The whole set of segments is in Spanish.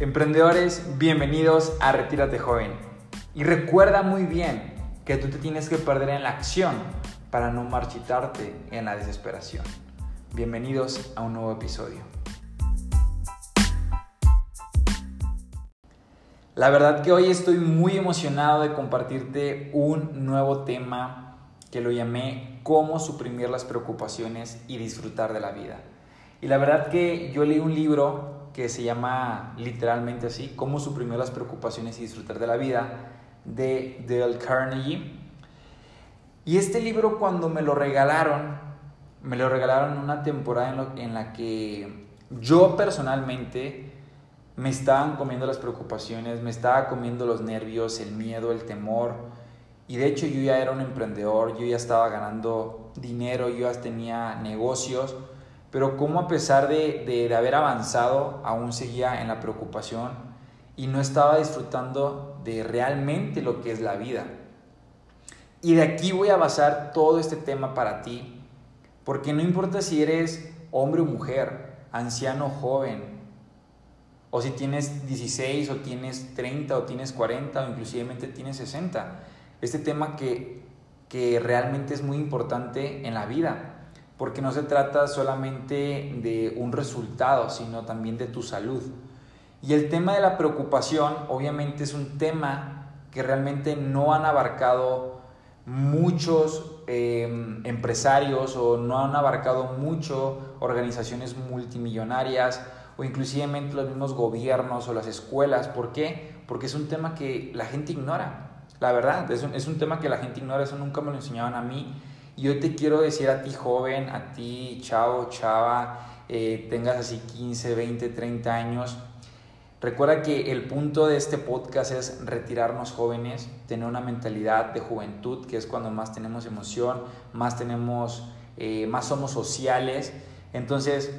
Emprendedores, bienvenidos a Retírate Joven. Y recuerda muy bien que tú te tienes que perder en la acción para no marchitarte en la desesperación. Bienvenidos a un nuevo episodio. La verdad que hoy estoy muy emocionado de compartirte un nuevo tema que lo llamé cómo suprimir las preocupaciones y disfrutar de la vida. Y la verdad que yo leí un libro que se llama literalmente así, Cómo suprimir las preocupaciones y disfrutar de la vida, de Dale Carnegie. Y este libro cuando me lo regalaron, me lo regalaron en una temporada en, la que yo personalmente me estaban comiendo las preocupaciones, me estaba comiendo los nervios, el miedo, el temor. Y de hecho yo ya era un emprendedor, yo ya estaba ganando dinero, yo ya tenía negocios pero cómo a pesar de, haber avanzado, aún seguía en la preocupación y no estaba disfrutando de realmente lo que es la vida. Y de aquí voy a basar todo este tema para ti, porque no importa si eres hombre o mujer, anciano o joven, o si tienes 16 o tienes 30 o tienes 40 o inclusive tienes 60. Este tema que, que realmente es muy importante en la vida porque no se trata solamente de un resultado, sino también de tu salud. Y el tema de la preocupación, obviamente, es un tema que realmente no han abarcado muchos em, empresarios o no han abarcado mucho organizaciones multimillonarias o inclusive los mismos gobiernos o las escuelas. ¿Por qué? Porque es un tema que la gente ignora. La verdad, es un, es un tema que la gente ignora, eso nunca me lo enseñaban a mí y hoy te quiero decir a ti joven, a ti chavo, chava, eh, tengas así 15, 20, 30 años, recuerda que el punto de este podcast es retirarnos jóvenes, tener una mentalidad de juventud, que es cuando más tenemos emoción, más tenemos, eh, más somos sociales. Entonces,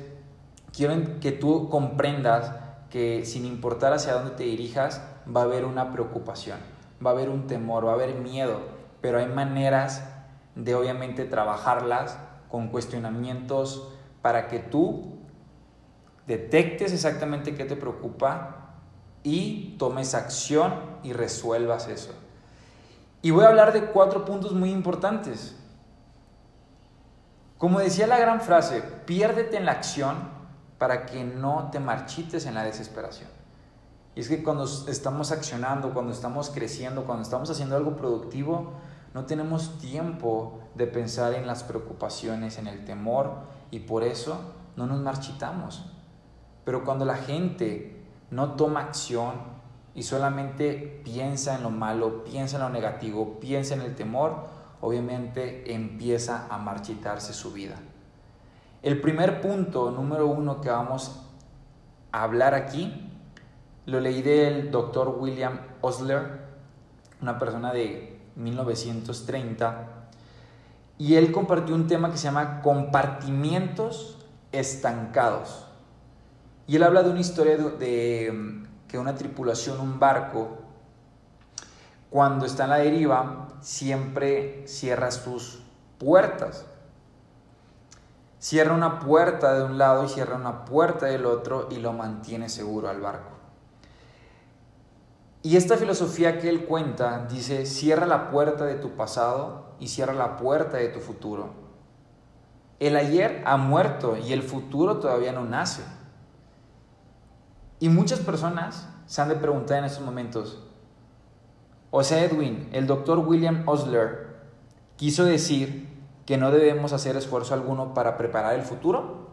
quiero que tú comprendas que sin importar hacia dónde te dirijas, va a haber una preocupación, va a haber un temor, va a haber miedo, pero hay maneras de obviamente trabajarlas con cuestionamientos para que tú detectes exactamente qué te preocupa y tomes acción y resuelvas eso. Y voy a hablar de cuatro puntos muy importantes. Como decía la gran frase, piérdete en la acción para que no te marchites en la desesperación. Y es que cuando estamos accionando, cuando estamos creciendo, cuando estamos haciendo algo productivo, no tenemos tiempo de pensar en las preocupaciones, en el temor y por eso no nos marchitamos. Pero cuando la gente no toma acción y solamente piensa en lo malo, piensa en lo negativo, piensa en el temor, obviamente empieza a marchitarse su vida. El primer punto, número uno, que vamos a hablar aquí, lo leí del doctor William Osler, una persona de 1930, y él compartió un tema que se llama compartimientos estancados. Y él habla de una historia de, que una tripulación, un barco, cuando está en la deriva, siempre cierra sus puertas. Cierra una puerta de un lado y cierra una puerta del otro y lo mantiene seguro al barco. Y esta filosofía que él cuenta dice, cierra la puerta de tu pasado y cierra la puerta de tu futuro. El ayer ha muerto y el futuro todavía no nace. Y muchas personas se han de preguntar en estos momentos, o sea, Edwin, el doctor William Osler quiso decir que no debemos hacer esfuerzo alguno para preparar el futuro.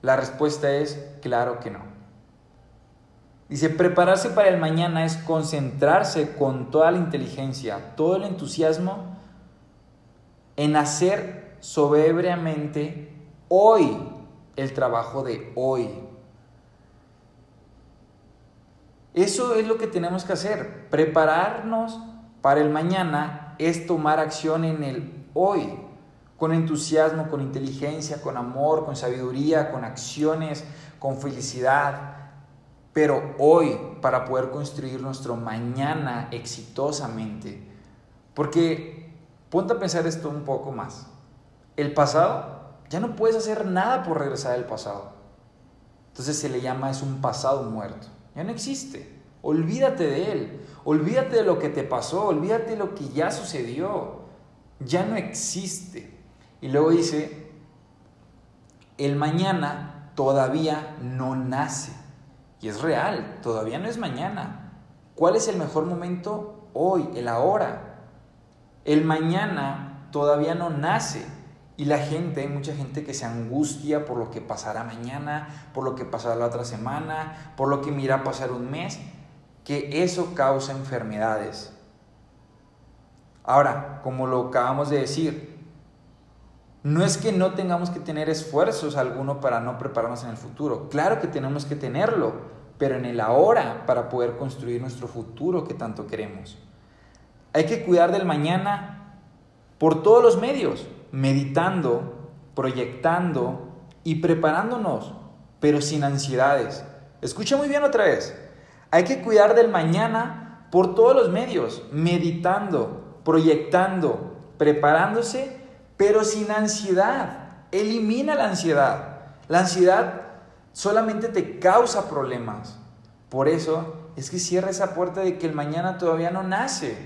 La respuesta es claro que no. Dice, prepararse para el mañana es concentrarse con toda la inteligencia, todo el entusiasmo en hacer soberbiamente hoy el trabajo de hoy. Eso es lo que tenemos que hacer. Prepararnos para el mañana es tomar acción en el hoy, con entusiasmo, con inteligencia, con amor, con sabiduría, con acciones, con felicidad pero hoy para poder construir nuestro mañana exitosamente. Porque ponte a pensar esto un poco más. El pasado, ya no puedes hacer nada por regresar al pasado. Entonces se le llama, es un pasado muerto. ya no existe. Olvídate de él, olvídate de lo que te pasó, olvídate de lo que ya sucedió, ya no existe. Y luego dice, el mañana todavía no nace. Y es real, todavía no es mañana. ¿Cuál es el mejor momento? Hoy, el ahora. El mañana todavía no nace. Y la gente, hay mucha gente que se angustia por lo que pasará mañana, por lo que pasará la otra semana, por lo que mira pasar un mes, que eso causa enfermedades. Ahora, como lo acabamos de decir, no es que no tengamos que tener esfuerzos alguno para no prepararnos en el futuro. Claro que tenemos que tenerlo, pero en el ahora para poder construir nuestro futuro que tanto queremos. Hay que cuidar del mañana por todos los medios, meditando, proyectando y preparándonos, pero sin ansiedades. Escucha muy bien otra vez. Hay que cuidar del mañana por todos los medios, meditando, proyectando, preparándose pero sin ansiedad. Elimina la ansiedad. La ansiedad solamente te causa problemas. Por eso es que cierra esa puerta de que el mañana todavía no nace.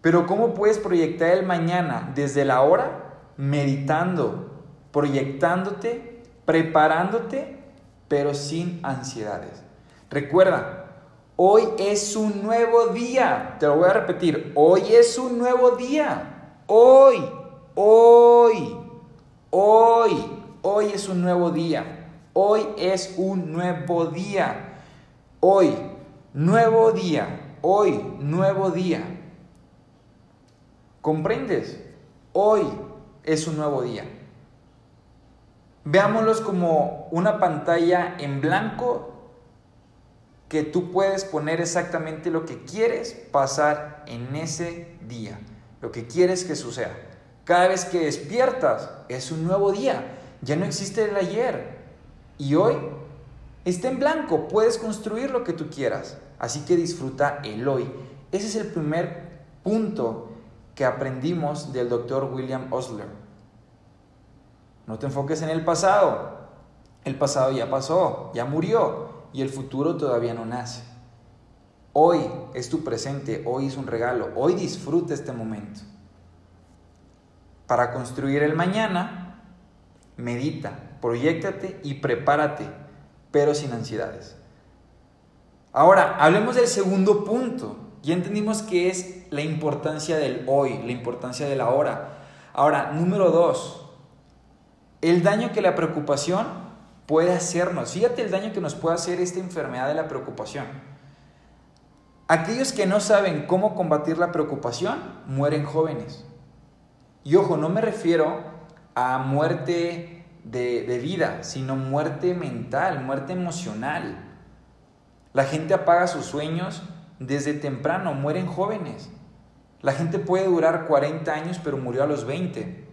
Pero ¿cómo puedes proyectar el mañana desde la hora? Meditando, proyectándote, preparándote, pero sin ansiedades. Recuerda, hoy es un nuevo día. Te lo voy a repetir, hoy es un nuevo día. Hoy, hoy, hoy, hoy es un nuevo día. Hoy es un nuevo día. Hoy, nuevo día. Hoy, nuevo día. ¿Comprendes? Hoy es un nuevo día. Veámoslos como una pantalla en blanco que tú puedes poner exactamente lo que quieres pasar en ese día lo que quieres que suceda. Cada vez que despiertas es un nuevo día, ya no existe el ayer. Y hoy está en blanco, puedes construir lo que tú quieras. Así que disfruta el hoy. Ese es el primer punto que aprendimos del doctor William Osler. No te enfoques en el pasado. El pasado ya pasó, ya murió y el futuro todavía no nace. Hoy es tu presente, hoy es un regalo, hoy disfruta este momento. Para construir el mañana, medita, proyectate y prepárate, pero sin ansiedades. Ahora, hablemos del segundo punto. Ya entendimos que es la importancia del hoy, la importancia de la hora. Ahora, número dos, el daño que la preocupación puede hacernos. Fíjate el daño que nos puede hacer esta enfermedad de la preocupación. Aquellos que no saben cómo combatir la preocupación mueren jóvenes. Y ojo, no me refiero a muerte de, vida, sino muerte mental, muerte emocional. La gente apaga sus sueños desde temprano, mueren jóvenes. La gente puede durar 40 años, pero murió a los 20.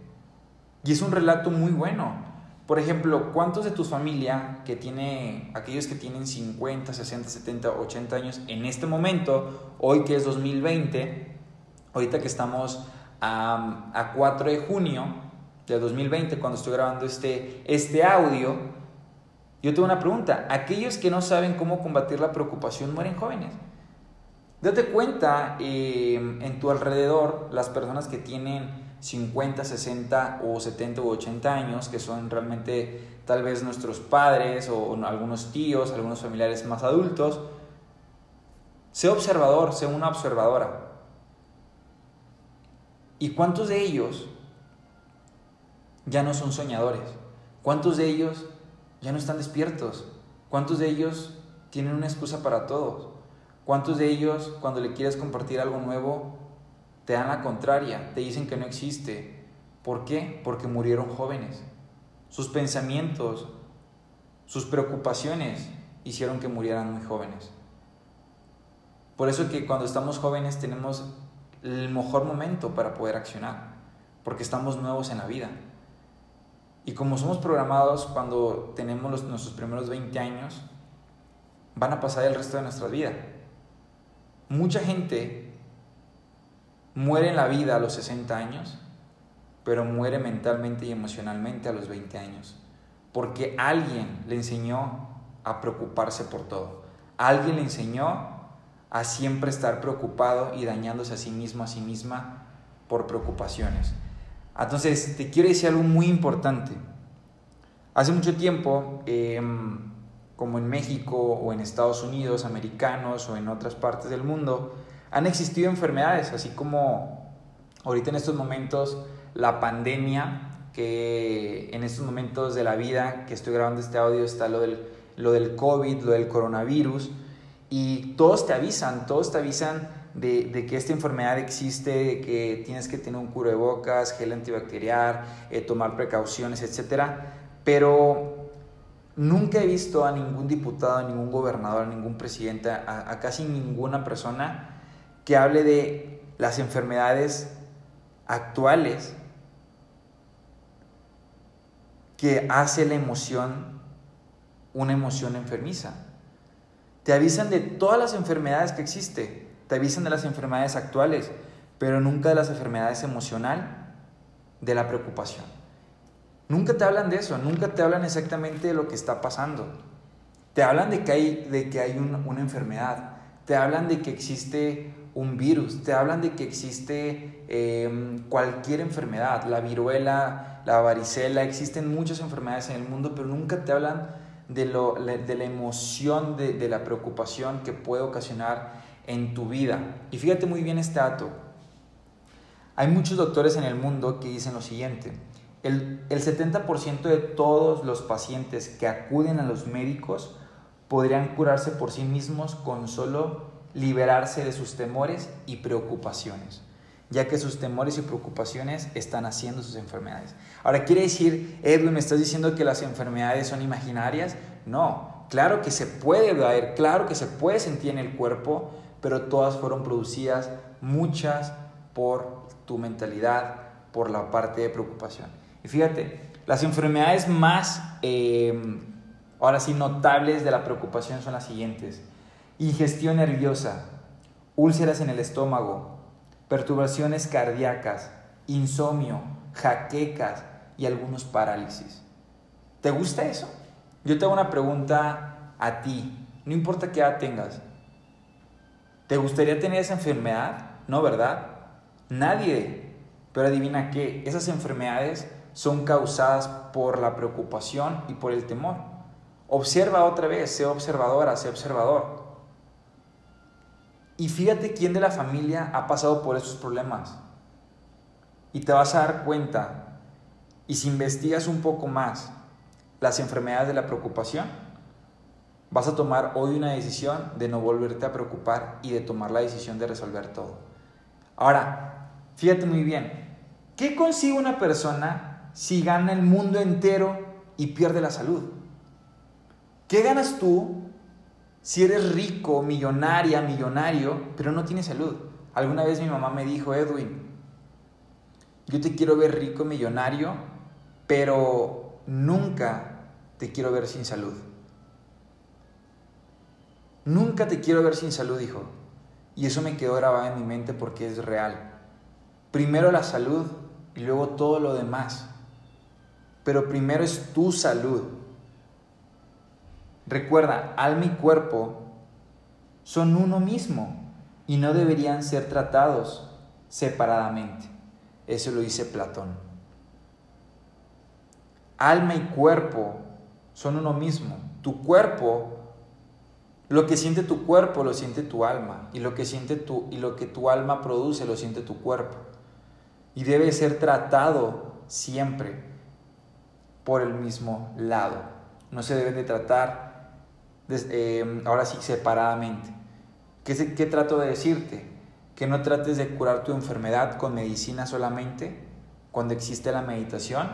Y es un relato muy bueno. Por ejemplo, ¿cuántos de tu familia que tiene, aquellos que tienen 50, 60, 70, 80 años en este momento, hoy que es 2020, ahorita que estamos a, a 4 de junio de 2020, cuando estoy grabando este, este audio, yo tengo una pregunta. Aquellos que no saben cómo combatir la preocupación mueren jóvenes. Date cuenta eh, en tu alrededor las personas que tienen 50, 60 o 70 u 80 años, que son realmente tal vez nuestros padres o algunos tíos, algunos familiares más adultos, sé observador, sé una observadora. ¿Y cuántos de ellos ya no son soñadores? ¿Cuántos de ellos ya no están despiertos? ¿Cuántos de ellos tienen una excusa para todos? ¿Cuántos de ellos cuando le quieres compartir algo nuevo te dan la contraria, te dicen que no existe. ¿Por qué? Porque murieron jóvenes. Sus pensamientos, sus preocupaciones hicieron que murieran muy jóvenes. Por eso que cuando estamos jóvenes tenemos el mejor momento para poder accionar, porque estamos nuevos en la vida. Y como somos programados cuando tenemos nuestros primeros 20 años, van a pasar el resto de nuestra vida. Mucha gente muere en la vida a los 60 años, pero muere mentalmente y emocionalmente a los 20 años, porque alguien le enseñó a preocuparse por todo. Alguien le enseñó a siempre estar preocupado y dañándose a sí mismo, a sí misma por preocupaciones. Entonces, te quiero decir algo muy importante. Hace mucho tiempo, em, como en México o en Estados Unidos, americanos o en otras partes del mundo, han existido enfermedades, así como ahorita en estos momentos la pandemia, que en estos momentos de la vida que estoy grabando este audio está lo del, lo del COVID, lo del coronavirus, y todos te avisan, todos te avisan de, que esta enfermedad existe, de que tienes que tener un cubrebocas, gel antibacterial, eh, tomar precauciones, etc. Pero nunca he visto a ningún diputado, a ningún gobernador, a ningún presidente, a, casi ninguna persona que hable de las enfermedades actuales que hace la emoción una emoción enfermiza. Te avisan de todas las enfermedades que existen te avisan de las enfermedades actuales, pero nunca de las enfermedades emocional, de la preocupación. Nunca te hablan de eso, nunca te hablan exactamente de lo que está pasando. Te hablan de que hay, de que hay una enfermedad, te hablan de que existe un virus, te hablan de que existe em, cualquier enfermedad, la viruela, la varicela, existen muchas enfermedades en el mundo, pero nunca te hablan de, lo, de la emoción, de, de la preocupación que puede ocasionar en tu vida. Y fíjate muy bien este dato. Hay muchos doctores en el mundo que dicen lo siguiente. El, el 70% de todos los pacientes que acuden a los médicos podrían curarse por sí mismos con solo liberarse de sus temores y preocupaciones, ya que sus temores y preocupaciones están haciendo sus enfermedades. Ahora, ¿quiere decir, Edwin, me estás diciendo que las enfermedades son imaginarias? No, claro que se puede ver, claro que se puede sentir en el cuerpo, pero todas fueron producidas, muchas por tu mentalidad, por la parte de preocupación. Y fíjate, las enfermedades más, em, ahora sí, notables de la preocupación son las siguientes. Ingestión nerviosa, úlceras en el estómago, perturbaciones cardíacas, insomnio, jaquecas y algunos parálisis. ¿Te gusta eso? Yo te hago una pregunta a ti, no importa qué edad tengas. ¿Te gustaría tener esa enfermedad? No, ¿verdad? Nadie. Pero adivina qué, esas enfermedades son causadas por la preocupación y por el temor. Observa otra vez, sé observadora, sé observador. Y fíjate quién de la familia ha pasado por esos problemas. Y te vas a dar cuenta, y si investigas un poco más las enfermedades de la preocupación, Vas a tomar hoy una decisión de no volverte a preocupar y de tomar la decisión de resolver todo. Ahora, fíjate muy bien, ¿qué consigue una persona si gana el mundo entero y pierde la salud? ¿Qué ganas tú si eres rico, millonaria, millonario, pero no tienes salud? Alguna vez mi mamá me dijo, Edwin, yo te quiero ver rico, millonario, pero nunca te quiero ver sin salud. Nunca te quiero ver sin salud, hijo. Y eso me quedó grabado en mi mente porque es real. Primero la salud y luego todo lo demás. Pero primero es tu salud. Recuerda, alma y cuerpo son uno mismo y no deberían ser tratados separadamente. Eso lo dice Platón. Alma y cuerpo son uno mismo. Tu cuerpo lo que siente tu cuerpo lo siente tu alma y lo que siente tu y lo que tu alma produce lo siente tu cuerpo. Y debe ser tratado siempre por el mismo lado. No se debe de tratar eh, ahora sí separadamente. ¿Qué, ¿Qué trato de decirte? Que no trates de curar tu enfermedad con medicina solamente cuando existe la meditación,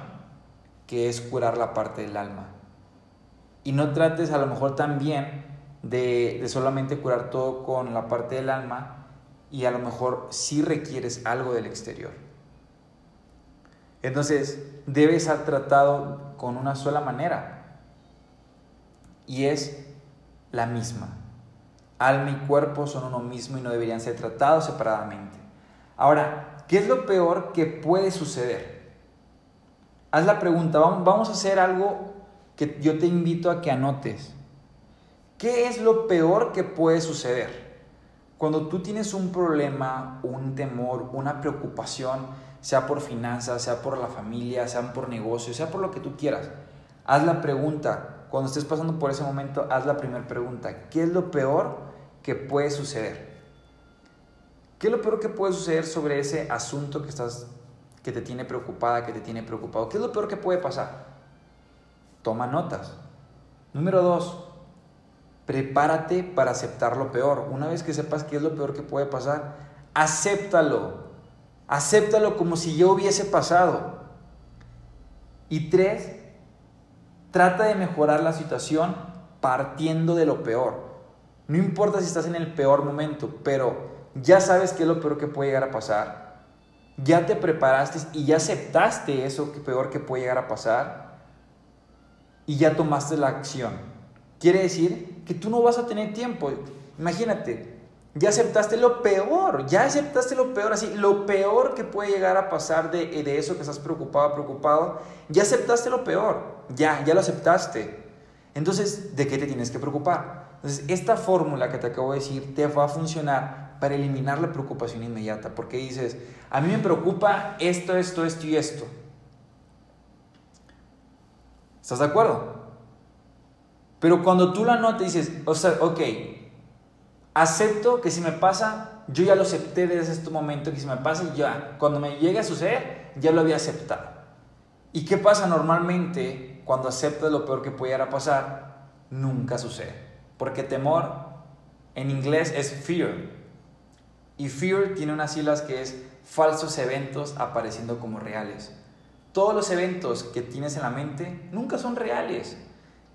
que es curar la parte del alma. Y no trates a lo mejor también de, solamente curar todo con la parte del alma y a lo mejor sí requieres algo del exterior. Entonces, debe ser tratado con una sola manera y es la misma. Alma y cuerpo son uno mismo y no deberían ser tratados separadamente. Ahora, ¿qué es lo peor que puede suceder? Haz la pregunta, vamos a hacer algo que yo te invito a que anotes. ¿Qué es lo peor que puede suceder? Cuando tú tienes un problema, un temor, una preocupación, sea por finanzas, sea por la familia, sea por negocios, sea por lo que tú quieras, haz la pregunta. Cuando estés pasando por ese momento, haz la primera pregunta. ¿Qué es lo peor que puede suceder? ¿Qué es lo peor que puede suceder sobre ese asunto que estás que te tiene preocupada, que te tiene preocupado? ¿Qué es lo peor que puede pasar? Toma notas. Número dos, prepárate para aceptar lo peor. Una vez que sepas qué es lo peor que puede pasar, acéptalo. Acéptalo como si ya hubiese pasado. Y tres, trata de mejorar la situación partiendo de lo peor. No importa si estás en el peor momento, pero ya sabes qué es lo peor que puede llegar a pasar, ya te preparaste y ya aceptaste eso que peor que puede llegar a pasar y ya tomaste la acción. Quiere decir que tú no vas a tener tiempo. Imagínate, ya aceptaste lo peor, ya aceptaste lo peor, así, lo peor que puede llegar a pasar de, de eso que estás preocupado, preocupado, ya aceptaste lo peor, ya, ya lo aceptaste. Entonces, ¿de qué te tienes que preocupar? Entonces, esta fórmula que te acabo de decir te va a funcionar para eliminar la preocupación inmediata, porque dices, a mí me preocupa esto, esto, esto y esto. ¿Estás de acuerdo? Pero cuando tú la notas dices, o sea, ok, acepto que si me pasa, yo ya lo acepté desde este momento, que si me pasa, ya, cuando me llegue a suceder, ya lo había aceptado. ¿Y qué pasa normalmente cuando aceptas lo peor que pudiera pasar? Nunca sucede. Porque temor en inglés es fear. Y fear tiene unas siglas que es falsos eventos apareciendo como reales. Todos los eventos que tienes en la mente nunca son reales.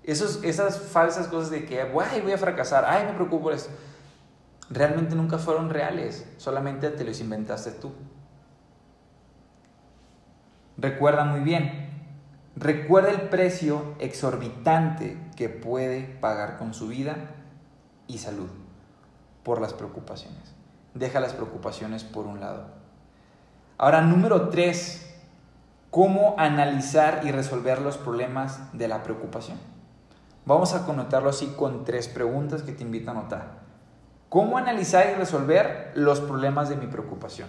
Esos, esas falsas cosas de que, ay, voy a fracasar, ay, me preocupo por eso, realmente nunca fueron reales, solamente te los inventaste tú. Recuerda muy bien, recuerda el precio exorbitante que puede pagar con su vida y salud por las preocupaciones deja las preocupaciones por un lado. Ahora, número tres, ¿cómo analizar y resolver los problemas de la preocupación? Vamos a connotarlo así con tres preguntas que te invito a anotar. ¿Cómo analizar y resolver los problemas de mi preocupación?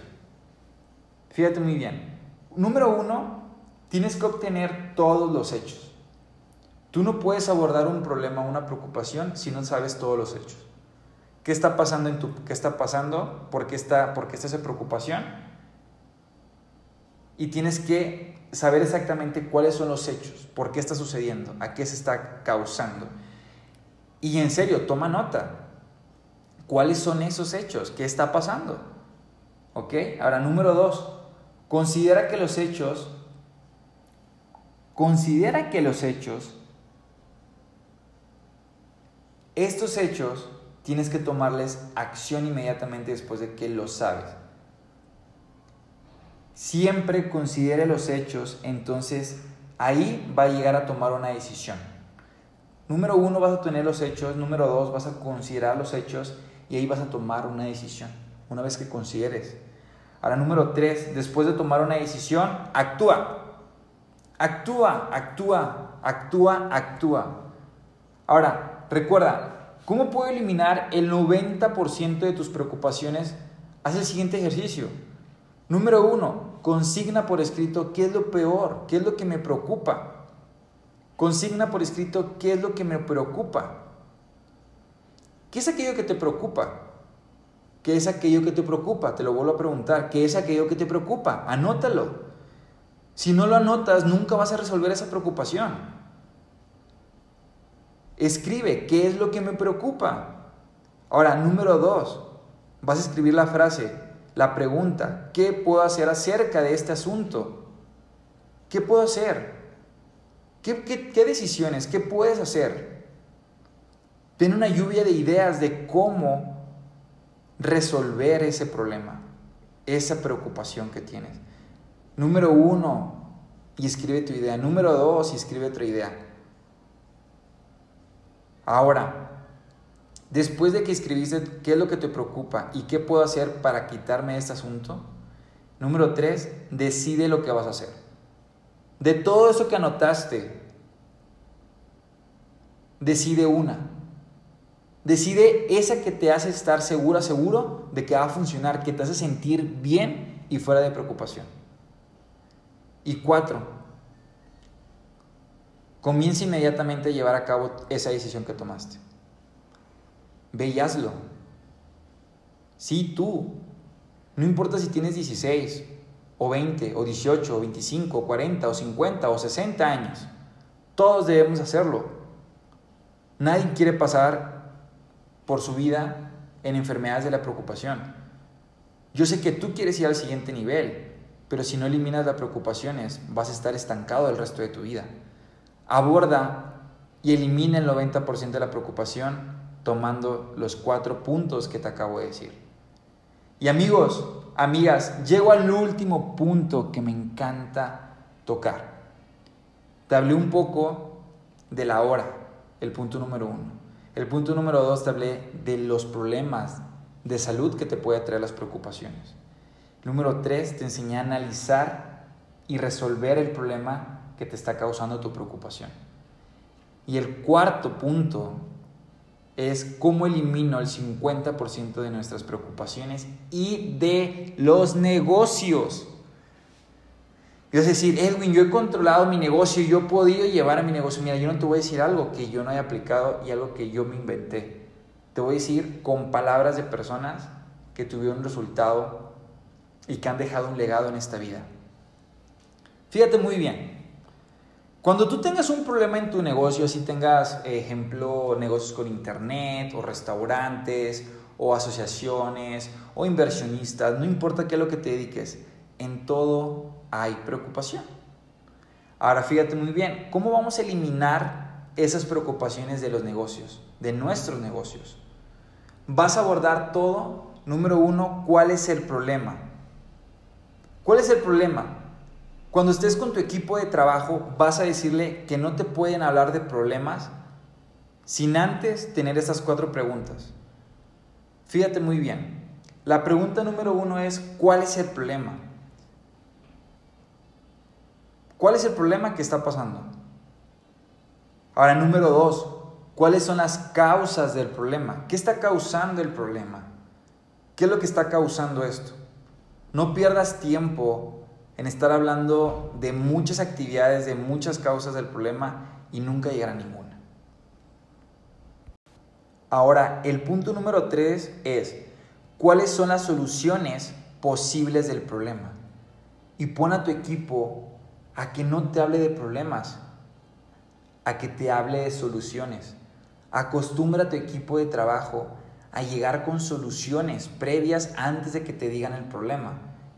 Fíjate muy bien. Número uno, tienes que obtener todos los hechos. Tú no puedes abordar un problema una preocupación si no sabes todos los hechos. ¿Qué está pasando en tu qué está pasando? ¿Por qué está por qué está esa preocupación? Y tienes que saber exactamente cuáles son los hechos, por qué está sucediendo, a qué se está causando. Y en serio, toma nota. ¿Cuáles son esos hechos? ¿Qué está pasando? ¿Ok? Ahora, número dos, considera que los hechos, considera que los hechos, estos hechos tienes que tomarles acción inmediatamente después de que lo sabes. Siempre considere los hechos, entonces ahí va a llegar a tomar una decisión. Número uno, vas a tener los hechos. Número dos, vas a considerar los hechos y ahí vas a tomar una decisión, una vez que consideres. Ahora, número tres, después de tomar una decisión, actúa. Actúa, actúa, actúa, actúa. Ahora, recuerda, ¿Cómo puedo eliminar el 90% de tus preocupaciones? Haz el siguiente ejercicio. Número uno, consigna por escrito qué es lo peor, qué es lo que me preocupa. Consigna por escrito qué es lo que me preocupa. ¿Qué es aquello que te preocupa? ¿Qué es aquello que te preocupa? Te lo vuelvo a preguntar. ¿Qué es aquello que te preocupa? Anótalo. Si no lo anotas, nunca vas a resolver esa preocupación. Escribe, ¿qué es lo que me preocupa? Ahora, número dos, vas a escribir la frase, la pregunta, ¿qué puedo hacer acerca de este asunto? ¿Qué puedo hacer? ¿Qué, qué decisiones? ¿Qué puedes hacer? Ten una lluvia de ideas de cómo resolver ese problema, esa preocupación que tienes. Número uno, y escribe tu idea. Número dos, y escribe otra idea. Ahora, después de que escribiste qué es lo que te preocupa y qué puedo hacer para quitarme este asunto, número tres, decide lo que vas a hacer. De todo eso que anotaste, decide una. Decide esa que te hace estar segura, seguro de que va a funcionar, que te hace sentir bien y fuera de preocupación. Y cuatro, comienza inmediatamente a llevar a cabo esa decisión que tomaste. Ve y hazlo. Sí, tú. No importa si tienes 16, o 20, o 18, o 25, o 40, o 50, o 60 años. Todos debemos hacerlo. Nadie quiere pasar por su vida en enfermedades de la preocupación. Yo sé que tú quieres ir al siguiente nivel, pero si no eliminas las preocupaciones, vas a estar estancado el resto de tu vida. Aborda y elimina el 90% de la preocupación tomando los cuatro puntos que te acabo de decir. Y amigos, amigas, llego al último punto que me encanta tocar. Te hablé un poco de la hora, el punto número uno. El punto número dos te hablé de los problemas de salud que te puede traer las preocupaciones. Número tres, te enseñé a analizar y resolver el problema que te está causando tu preocupación. Y el cuarto punto es cómo elimino el 50% de nuestras preocupaciones y de los negocios. Es decir, Edwin, yo he controlado mi negocio, yo he podido llevar a mi negocio. Mira, yo no te voy a decir algo que yo no haya aplicado y algo que yo me inventé. Te voy a decir con palabras de personas que tuvieron resultado y que han dejado un legado en esta vida. Fíjate muy bien, cuando tú tengas un problema en tu negocio, si tengas, ejemplo, negocios con internet o restaurantes o asociaciones o inversionistas, no importa qué es lo que te dediques, en todo hay preocupación. Ahora fíjate muy bien, ¿cómo vamos a eliminar esas preocupaciones de los negocios, de nuestros negocios? Vas a abordar todo, número uno, ¿cuál es el problema? ¿Cuál es el problema? Cuando estés con tu equipo de trabajo, vas a decirle que no te pueden hablar de problemas sin antes tener esas cuatro preguntas. Fíjate muy bien. La pregunta número uno es, ¿cuál es el problema? ¿Cuál es el problema que está pasando? Ahora, número dos, ¿cuáles son las causas del problema? ¿Qué está causando el problema? ¿Qué es lo que está causando esto? No pierdas tiempo en estar hablando de muchas actividades, de muchas causas del problema y nunca llegar a ninguna. Ahora, el punto número tres es, ¿cuáles son las soluciones posibles del problema? Y pon a tu equipo a que no te hable de problemas, a que te hable de soluciones. Acostumbra a tu equipo de trabajo a llegar con soluciones previas antes de que te digan el problema.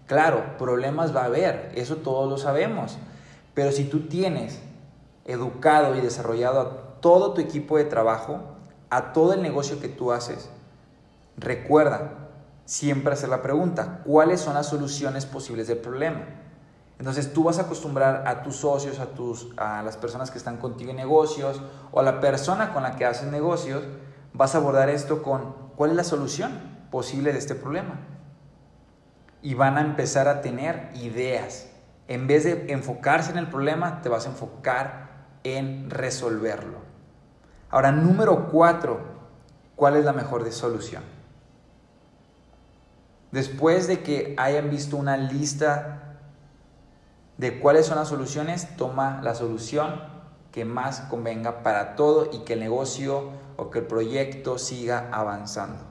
Claro, problemas va a haber, eso todos lo sabemos, pero si tú tienes educado y desarrollado a todo tu equipo de trabajo, a todo el negocio que tú haces, recuerda siempre hacer la pregunta, ¿cuáles son las soluciones posibles del problema? Entonces tú vas a acostumbrar a tus socios, a, tus, a las personas que están contigo en negocios o a la persona con la que haces negocios, vas a abordar esto con ¿cuál es la solución posible de este problema? y van a empezar a tener ideas. En vez de enfocarse en el problema, te vas a enfocar en resolverlo. Ahora, número cuatro, ¿cuál es la mejor solución? Después de que hayan visto una lista de cuáles son las soluciones, toma la solución que más convenga para todo y que el negocio o que el proyecto siga avanzando.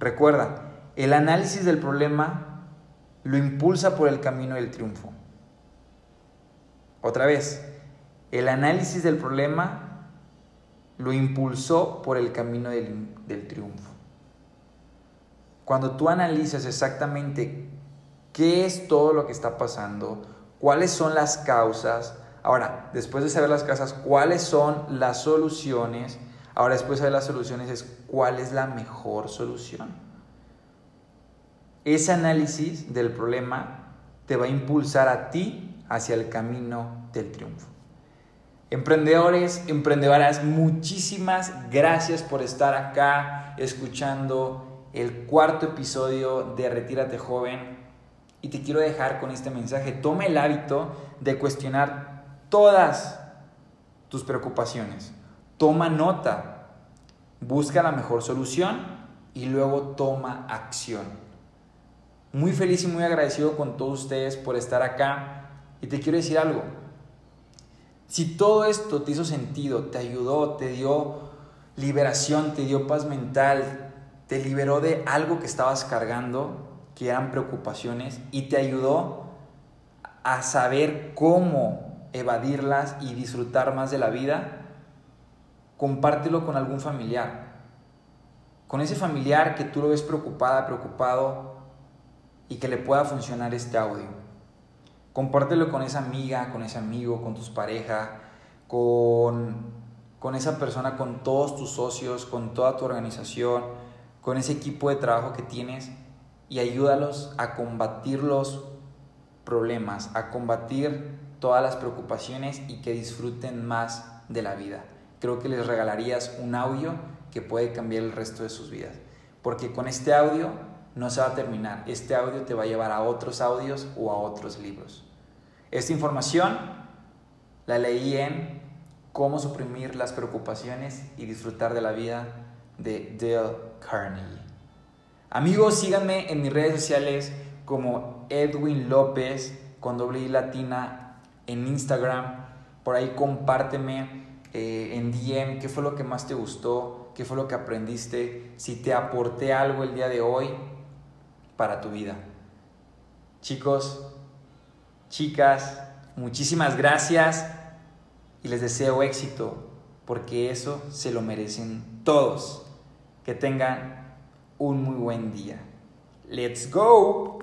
Recuerda, el análisis del problema lo impulsa por el camino del triunfo. Otra vez, el análisis del problema lo impulsó por el camino del, triunfo. Cuando tú analizas exactamente qué es todo lo que está pasando, cuáles son las causas, ahora, después de saber las causas, cuáles son las soluciones, ahora después de saber las soluciones es cuál es la mejor solución. Ese análisis del problema te va a impulsar a ti hacia el camino del triunfo. Emprendedores, emprendedoras, muchísimas gracias por estar acá escuchando el cuarto episodio de Retírate joven. Y te quiero dejar con este mensaje. Toma el hábito de cuestionar todas tus preocupaciones. Toma nota busca la mejor solución y luego toma acción. Muy feliz y muy agradecido con todos ustedes por estar acá y te quiero decir algo. Si todo esto te hizo sentido, te ayudó, te dio liberación, te dio paz mental, te liberó de algo que estabas cargando, que eran preocupaciones, y te ayudó a saber cómo evadirlas y disfrutar más de la vida, compártelo con algún familiar. Con ese familiar que tú lo ves preocupada, preocupado y que le pueda funcionar este audio. Compártelo con esa amiga, con ese amigo, con tus parejas, con, con esa persona, con todos tus socios, con toda tu organización, con ese equipo de trabajo que tienes y ayúdalos a combatir los problemas, a combatir todas las preocupaciones y que disfruten más de la vida. Creo que les regalarías un audio que puede cambiar el resto de sus vidas. Porque con este audio no se va a terminar. Este audio te va a llevar a otros audios o a otros libros. Esta información la leí en Cómo suprimir las preocupaciones y disfrutar de la vida de Dale Carnegie. Amigos, síganme en mis redes sociales como Edwin López con doble I latina en Instagram. Por ahí compárteme eh, en DM qué fue lo que más te gustó, qué fue lo que aprendiste, si te aporté algo el día de hoy para tu vida. Chicos, chicas, muchísimas gracias y les deseo éxito porque eso se lo merecen todos. Que tengan un muy buen día. Let's go.